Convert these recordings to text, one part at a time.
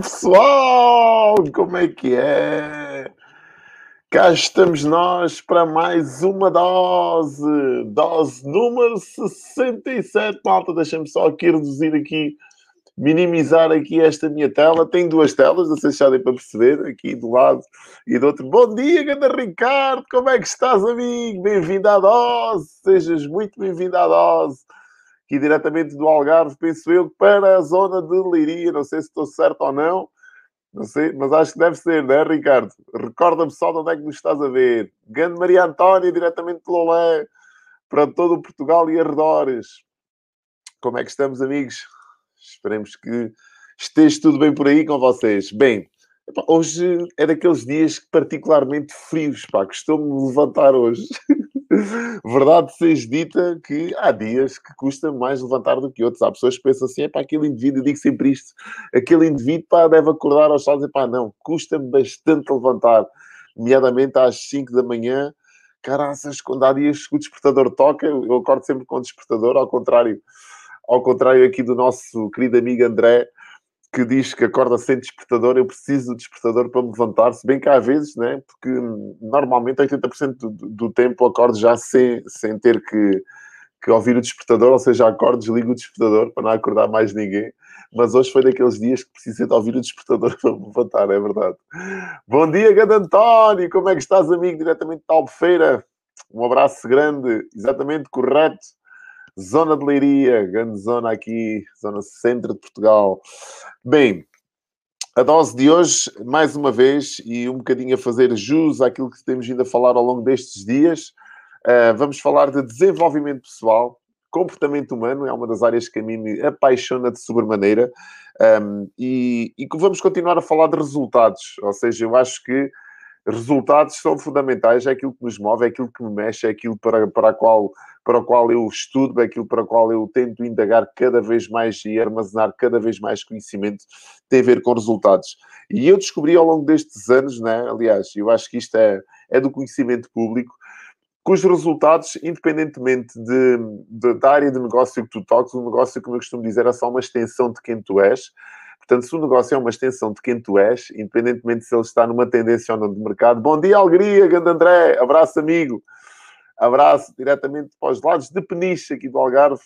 pessoal! Como é que é? Cá estamos nós para mais uma dose. Dose número 67. Malta, deixa-me só aqui reduzir aqui, minimizar aqui esta minha tela. Tem duas telas, se já para perceber, aqui do lado e do outro. Bom dia, Ganda Ricardo! Como é que estás, amigo? Bem-vindo à dose! Sejas muito bem-vindo à dose aqui diretamente do Algarve, penso eu, para a zona de Leiria. Não sei se estou certo ou não, não sei, mas acho que deve ser, não é, Ricardo? Recorda-me só de onde é que nos estás a ver. Grande Maria Antónia, diretamente de Lolé, para todo o Portugal e arredores. Como é que estamos, amigos? Esperemos que esteja tudo bem por aí com vocês. Bem, hoje é daqueles dias particularmente frios, pá, costumo levantar hoje. Verdade seja dita que há dias que custa mais levantar do que outros. Há pessoas que pensam assim, é para aquele indivíduo, eu digo sempre isto, aquele indivíduo pá, deve acordar aos solos e pá, não, custa-me bastante levantar, nomeadamente às 5 da manhã. Caraças, quando há dias que o despertador toca, eu acordo sempre com o despertador, ao contrário, ao contrário aqui do nosso querido amigo André, que diz que acorda sem despertador, eu preciso do despertador para me levantar, se bem que há vezes, né? porque normalmente 80% do, do tempo acordo já sem, sem ter que, que ouvir o despertador, ou seja, acordo, desligo o despertador para não acordar mais ninguém. Mas hoje foi daqueles dias que precisei de ouvir o despertador para me levantar, é verdade. Bom dia, Gado António, como é que estás, amigo, diretamente de Albufeira? Um abraço grande, exatamente correto. Zona de Leiria, grande zona aqui, zona centro de Portugal. Bem, a dose de hoje, mais uma vez, e um bocadinho a fazer jus àquilo que temos vindo a falar ao longo destes dias, uh, vamos falar de desenvolvimento pessoal, comportamento humano, é uma das áreas que a mim me apaixona de sobremaneira, um, e, e vamos continuar a falar de resultados, ou seja, eu acho que resultados são fundamentais, é aquilo que nos move, é aquilo que me mexe, é aquilo para, para, a qual, para o qual eu estudo, aquilo para o qual eu tento indagar cada vez mais e armazenar cada vez mais conhecimento, tem a ver com resultados. E eu descobri ao longo destes anos, né, aliás, eu acho que isto é, é do conhecimento público, cujos resultados, independentemente de, de, da área de negócio que tu toques, o negócio, como eu costumo dizer, é só uma extensão de quem tu és, Portanto, se o negócio é uma extensão de quem tu és, independentemente se ele está numa tendência ou não de mercado, bom dia, alegria, grande André, abraço, amigo. Abraço diretamente para os lados de Peniche, aqui do Algarve,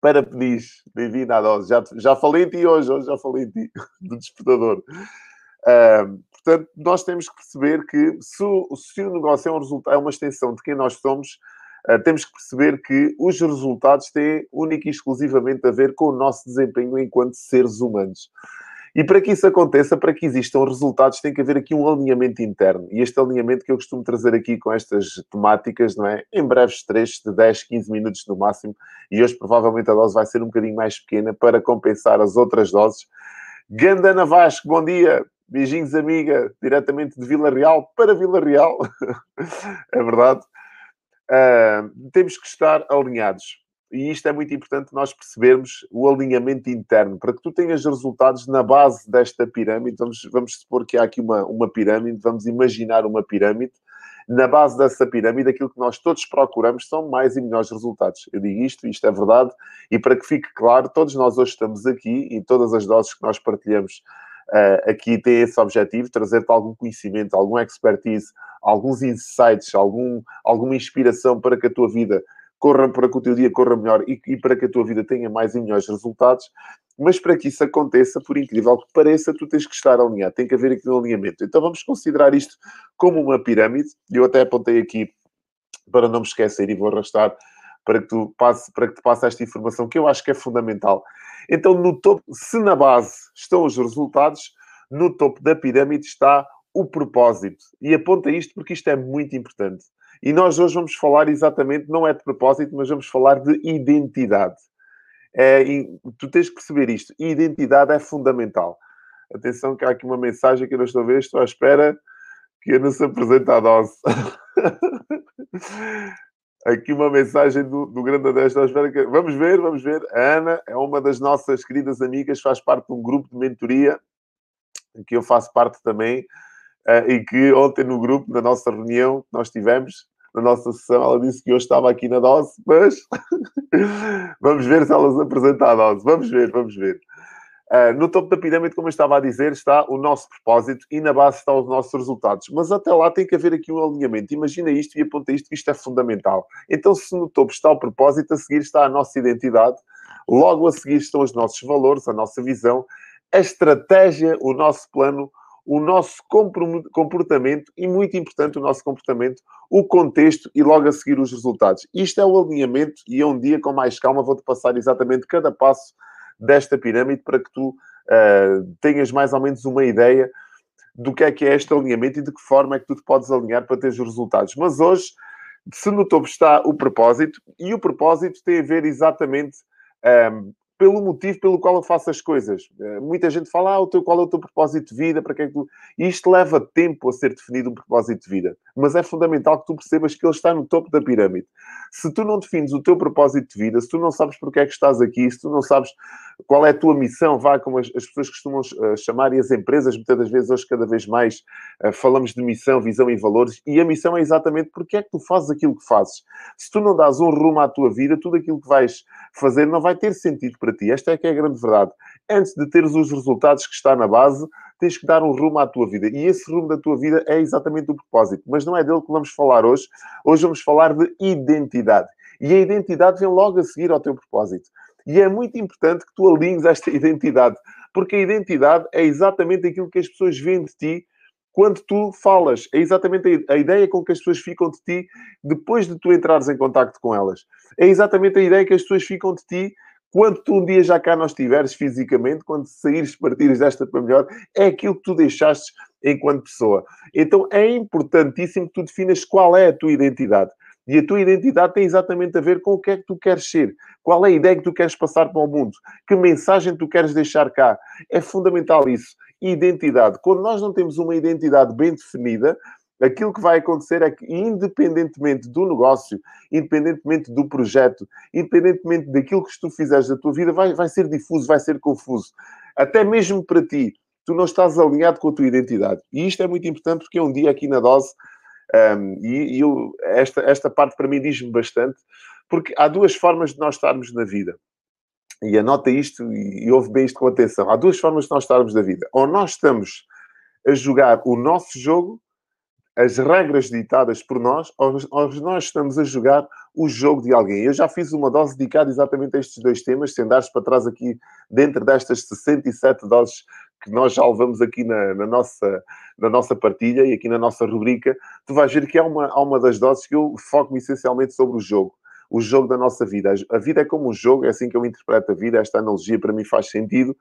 para Peniche. Bem-vindo à dose. Já, já falei em ti hoje, hoje já falei em ti, do despertador. Uh, portanto, nós temos que perceber que se o, se o negócio é, um resultado, é uma extensão de quem nós somos, uh, temos que perceber que os resultados têm única e exclusivamente a ver com o nosso desempenho enquanto seres humanos. E para que isso aconteça, para que existam resultados, tem que haver aqui um alinhamento interno. E este alinhamento que eu costumo trazer aqui com estas temáticas, não é? Em breves trechos de 10, 15 minutos no máximo. E hoje provavelmente a dose vai ser um bocadinho mais pequena para compensar as outras doses. Gandana Vasco, bom dia. Beijinhos, amiga, diretamente de Vila Real para Vila Real. é verdade. Uh, temos que estar alinhados. E isto é muito importante nós percebermos o alinhamento interno. Para que tu tenhas resultados na base desta pirâmide, vamos, vamos supor que há aqui uma, uma pirâmide, vamos imaginar uma pirâmide. Na base dessa pirâmide, aquilo que nós todos procuramos são mais e melhores resultados. Eu digo isto, isto é verdade, e para que fique claro, todos nós hoje estamos aqui e todas as doses que nós partilhamos uh, aqui têm esse objetivo, trazer-te algum conhecimento, algum expertise, alguns insights, algum, alguma inspiração para que a tua vida corra para que o teu dia corra melhor e, e, para que a tua vida tenha mais e melhores resultados. Mas para que isso aconteça, por incrível que pareça, tu tens que estar alinhado, tem que haver aqui um alinhamento. Então vamos considerar isto como uma pirâmide. Eu até apontei aqui para não me esquecer e vou arrastar para que tu passe, para que te passe esta informação que eu acho que é fundamental. Então, no topo, se na base estão os resultados, no topo da pirâmide está o propósito. E aponta isto porque isto é muito importante. E nós hoje vamos falar exatamente, não é de propósito, mas vamos falar de identidade. É, tu tens que perceber isto. Identidade é fundamental. Atenção que há aqui uma mensagem que eu não estou a ver, estou à espera que eu não se apresente a dose. aqui uma mensagem do, do Grande à espera que... Vamos ver, vamos ver. A Ana é uma das nossas queridas amigas, faz parte de um grupo de mentoria, que eu faço parte também, uh, e que ontem no grupo, na nossa reunião que nós tivemos, na nossa sessão, ela disse que eu estava aqui na dose, mas vamos ver se ela se apresenta a dose. Vamos ver, vamos ver. Uh, no topo da pirâmide, como eu estava a dizer, está o nosso propósito e na base estão os nossos resultados. Mas até lá tem que haver aqui um alinhamento. Imagina isto e aponta isto, que isto é fundamental. Então, se no topo está o propósito, a seguir está a nossa identidade, logo a seguir estão os nossos valores, a nossa visão, a estratégia, o nosso plano, o nosso comportamento e, muito importante, o nosso comportamento, o contexto e logo a seguir os resultados. Isto é o alinhamento e um dia, com mais calma, vou-te passar exatamente cada passo desta pirâmide para que tu uh, tenhas mais ou menos uma ideia do que é que é este alinhamento e de que forma é que tu te podes alinhar para ter os resultados. Mas hoje, se no topo está o propósito, e o propósito tem a ver exatamente um, ehm, pelo motivo pelo qual eu faço as coisas. Eh, muita gente fala, ah, o teu, qual é o teu propósito de vida? Para que é que tu... Isto leva tempo a ser definido um propósito de vida. Mas é fundamental que tu percebas que ele está no topo da pirâmide. Se tu não defines o teu propósito de vida, se tu não sabes porque é que estás aqui, se tu não sabes qual é a tua missão, vá como as, as pessoas costumam uh, chamar, e as empresas, muitas das vezes, hoje, cada vez mais, uh, falamos de missão, visão e valores, e a missão é exatamente porque é que tu fazes aquilo que fazes. Se tu não dás um rumo à tua vida, tudo aquilo que vais fazer não vai ter sentido para ti. Esta é que é a grande verdade. Antes de teres os resultados que está na base, tens que dar um rumo à tua vida. E esse rumo da tua vida é exatamente o propósito. Mas não é dele que vamos falar hoje. Hoje vamos falar de identidade. E a identidade vem logo a seguir ao teu propósito. E é muito importante que tu alinhes esta identidade, porque a identidade é exatamente aquilo que as pessoas veem de ti quando tu falas. É exatamente a ideia com que as pessoas ficam de ti depois de tu entrares em contato com elas. É exatamente a ideia que as pessoas ficam de ti quando tu um dia já cá não estiveres fisicamente, quando saíres, partires desta para melhor, é aquilo que tu deixaste enquanto pessoa. Então é importantíssimo que tu definas qual é a tua identidade. E a tua identidade tem exatamente a ver com o que é que tu queres ser. Qual é a ideia que tu queres passar para o mundo? Que mensagem tu queres deixar cá? É fundamental isso. Identidade. Quando nós não temos uma identidade bem definida, aquilo que vai acontecer é que, independentemente do negócio, independentemente do projeto, independentemente daquilo que tu fizeres da tua vida, vai, vai ser difuso, vai ser confuso. Até mesmo para ti, tu não estás alinhado com a tua identidade. E isto é muito importante porque um dia aqui na dose um, e, e eu, esta, esta parte para mim diz-me bastante, porque há duas formas de nós estarmos na vida. E anota isto e, e ouve bem isto com atenção. Há duas formas de nós estarmos na vida. Ou nós estamos a jogar o nosso jogo, as regras ditadas por nós, ou, nós estamos a jogar o jogo de alguém. Eu já fiz uma dose dedicada exatamente a estes dois temas, se andares para trás aqui, dentro destas 67 doses que nós já levamos aqui na, na, nossa, na nossa partilha e aqui na nossa rubrica, tu vais ver que há uma, há uma das doses que eu foco-me essencialmente sobre o jogo. O jogo da nossa vida. A vida é como um jogo, é assim que eu interpreto a vida. Esta analogia para mim faz sentido.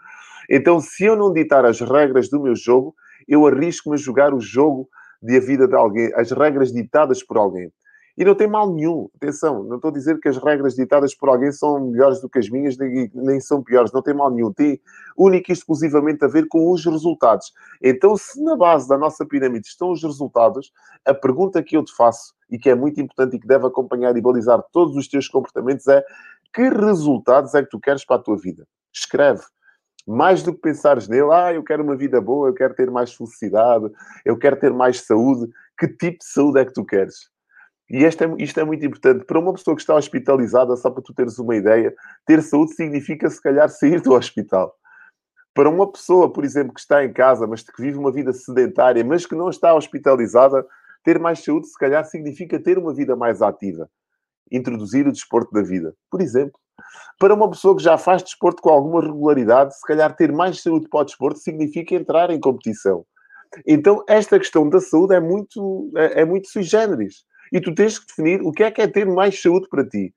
Então, se eu não ditar as regras do meu jogo, eu arrisco-me a jogar o jogo de a vida de alguém, as regras ditadas por alguém. E não tem mal nenhum. Atenção, não estou a dizer que as regras ditadas por alguém são melhores do que as minhas, nem, nem são piores. Não tem mal nenhum. Tem única e exclusivamente a ver com os resultados. Então, se na base da nossa pirâmide estão os resultados, a pergunta que eu te faço, e que é muito importante e que deve acompanhar e balizar todos os teus comportamentos, é que resultados é que tu queres para a tua vida? Escreve mais do que pensares nele, ah, eu quero uma vida boa, eu quero ter mais felicidade, eu quero ter mais saúde. Que tipo de saúde é que tu queres? E isto é, isto é muito importante. Para uma pessoa que está hospitalizada, só para tu teres uma ideia, ter saúde significa, se calhar, sair do hospital. Para uma pessoa, por exemplo, que está em casa, mas que vive uma vida sedentária, mas que não está hospitalizada, ter mais saúde, se calhar, significa ter uma vida mais ativa. Introduzir o desporto da vida, por exemplo. Para uma pessoa que já faz desporto com alguma regularidade, se calhar ter mais saúde para o desporto significa entrar em competição. Então, esta questão da saúde é muito, é, é muito sui generis. E tu tens que definir o que é que é ter mais saúde para ti.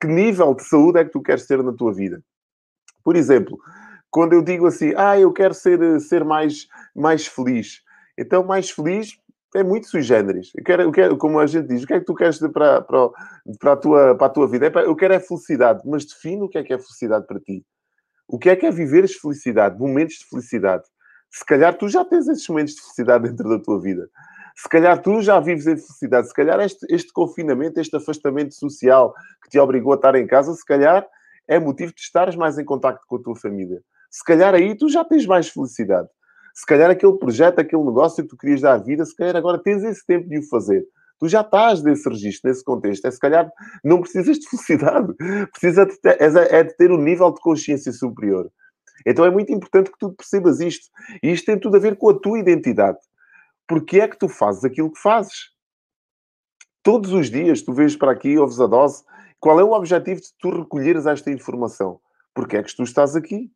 Que nível de saúde é que tu queres ter na tua vida? Por exemplo, quando eu digo assim, ah, eu quero ser, ser mais, mais feliz. Então, mais feliz é muito sui generis. Eu quero, eu quero, como a gente diz, o que é que tu queres para, para, para, a, tua, para a tua vida? É para, eu quero é felicidade, mas define o que é que é felicidade para ti. O que é que é viveres felicidade, momentos de felicidade? Se calhar tu já tens esses momentos de felicidade dentro da tua vida. Se calhar tu já vives em felicidade, se calhar este, este confinamento, este afastamento social que te obrigou a estar em casa, se calhar é motivo de estares mais em contato com a tua família. Se calhar aí tu já tens mais felicidade. Se calhar aquele projeto, aquele negócio que tu querias dar vida, se calhar agora tens esse tempo de o fazer. Tu já estás nesse registro, nesse contexto. É se calhar não precisas de felicidade. Precisa de ter, é, de ter um nível de consciência superior. Então é muito importante que tu percebas isto. E isto tem tudo a ver com a tua identidade. Porque é que tu fazes aquilo que fazes? Todos os dias tu vês para aqui, ouves a dose. Qual é o objetivo de tu recolheres esta informação? Porque é que tu estás aqui?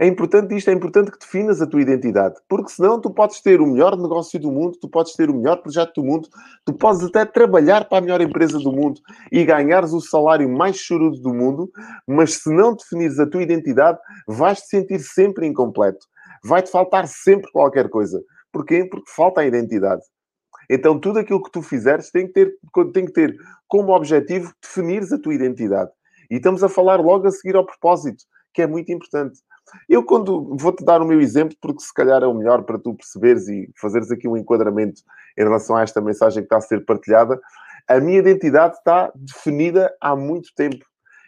É importante isto, é importante que definas a tua identidade, porque senão tu podes ter o melhor negócio do mundo, tu podes ter o melhor projeto do mundo, tu podes até trabalhar para a melhor empresa do mundo e ganhares o salário mais chorudo do mundo, mas se não definires a tua identidade, vais-te sentir sempre incompleto. Vai-te faltar sempre qualquer coisa. Porquê? Porque falta a identidade. Então, tudo aquilo que tu fizeres tem que ter, tem que ter como objetivo definires a tua identidade. E estamos a falar logo a seguir ao propósito, que é muito importante. Eu, quando vou-te dar o meu exemplo, porque se calhar é o melhor para tu perceberes e fazeres aqui um enquadramento em relação a esta mensagem que está a ser partilhada, a minha identidade está definida há muito tempo.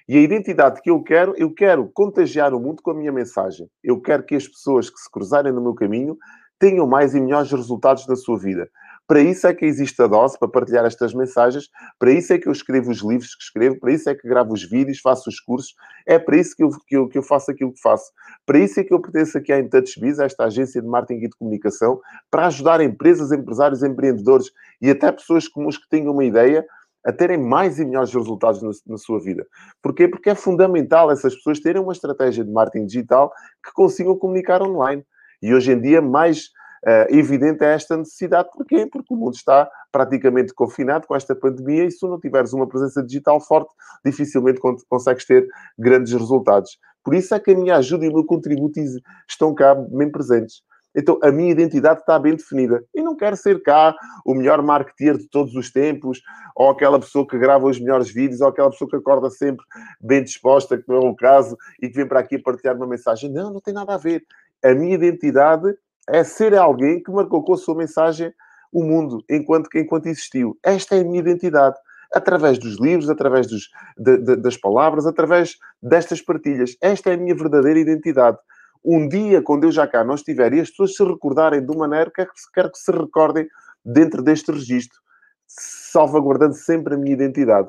E a identidade que eu quero, eu quero contagiar o mundo com a minha mensagem. Eu quero que as pessoas que se cruzarem no meu caminho tenham mais e melhores resultados na sua vida. Para isso é que existe a dose, para partilhar estas mensagens. Para isso é que eu escrevo os livros que escrevo. Para isso é que gravo os vídeos, faço os cursos. É para isso que eu, que eu, que eu faço aquilo que faço. Para isso é que eu pertenço aqui à IntouchBiz, esta agência de marketing e de comunicação, para ajudar empresas, empresários, empreendedores e até pessoas comuns que tenham uma ideia a terem mais e melhores resultados na, na, sua vida. Porquê? Porque é fundamental essas pessoas terem uma estratégia de marketing digital que consigam comunicar online. E hoje em dia, mais uh, evidente é esta necessidade. Porquê? Porque o mundo está praticamente confinado com esta pandemia e se não tiveres uma presença digital forte, dificilmente consegues ter grandes resultados. Por isso é que a minha ajuda e o meu contributo estão cá bem presentes. Então, a minha identidade está bem definida. E não quero ser cá o melhor marketeer de todos os tempos, ou aquela pessoa que grava os melhores vídeos, ou aquela pessoa que acorda sempre bem disposta, que não é o caso, e que vem para aqui partilhar uma mensagem. Não, não tem nada a ver. A minha identidade é ser alguém que marcou com a sua mensagem o mundo enquanto, enquanto existiu. Esta é a minha identidade. Através dos livros, através dos, de, de, das palavras, através destas partilhas. Esta é a minha verdadeira identidade. Um dia, quando eu já cá não estiver e as pessoas se recordarem de uma maneira, quero que, quero que se recordem dentro deste registro, salvaguardando sempre a minha identidade.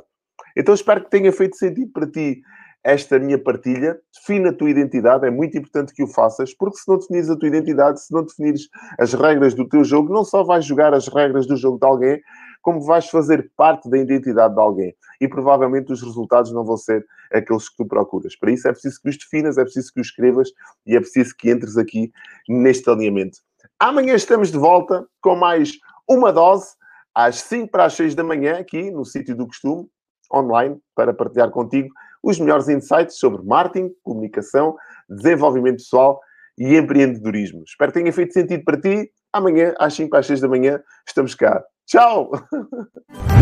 Então espero que tenha feito sentido para ti esta minha partilha, define a tua identidade, é muito importante que o faças, porque se não definires a tua identidade, se não definires as regras do teu jogo, não só vais jogar as regras do jogo de alguém, como vais fazer parte da identidade de alguém. E provavelmente os resultados não vão ser aqueles que tu procuras. Para isso é preciso que os definas, é preciso que os escrevas e é preciso que entres aqui neste alinhamento. Amanhã estamos de volta com mais uma dose, às 5 para as 6 da manhã, aqui no sítio do costume, online, para partilhar contigo os melhores insights sobre marketing, comunicação, desenvolvimento pessoal e empreendedorismo. Espero que tenha feito sentido para ti. Amanhã, às 5 às 6 da manhã, estamos cá. Tchau!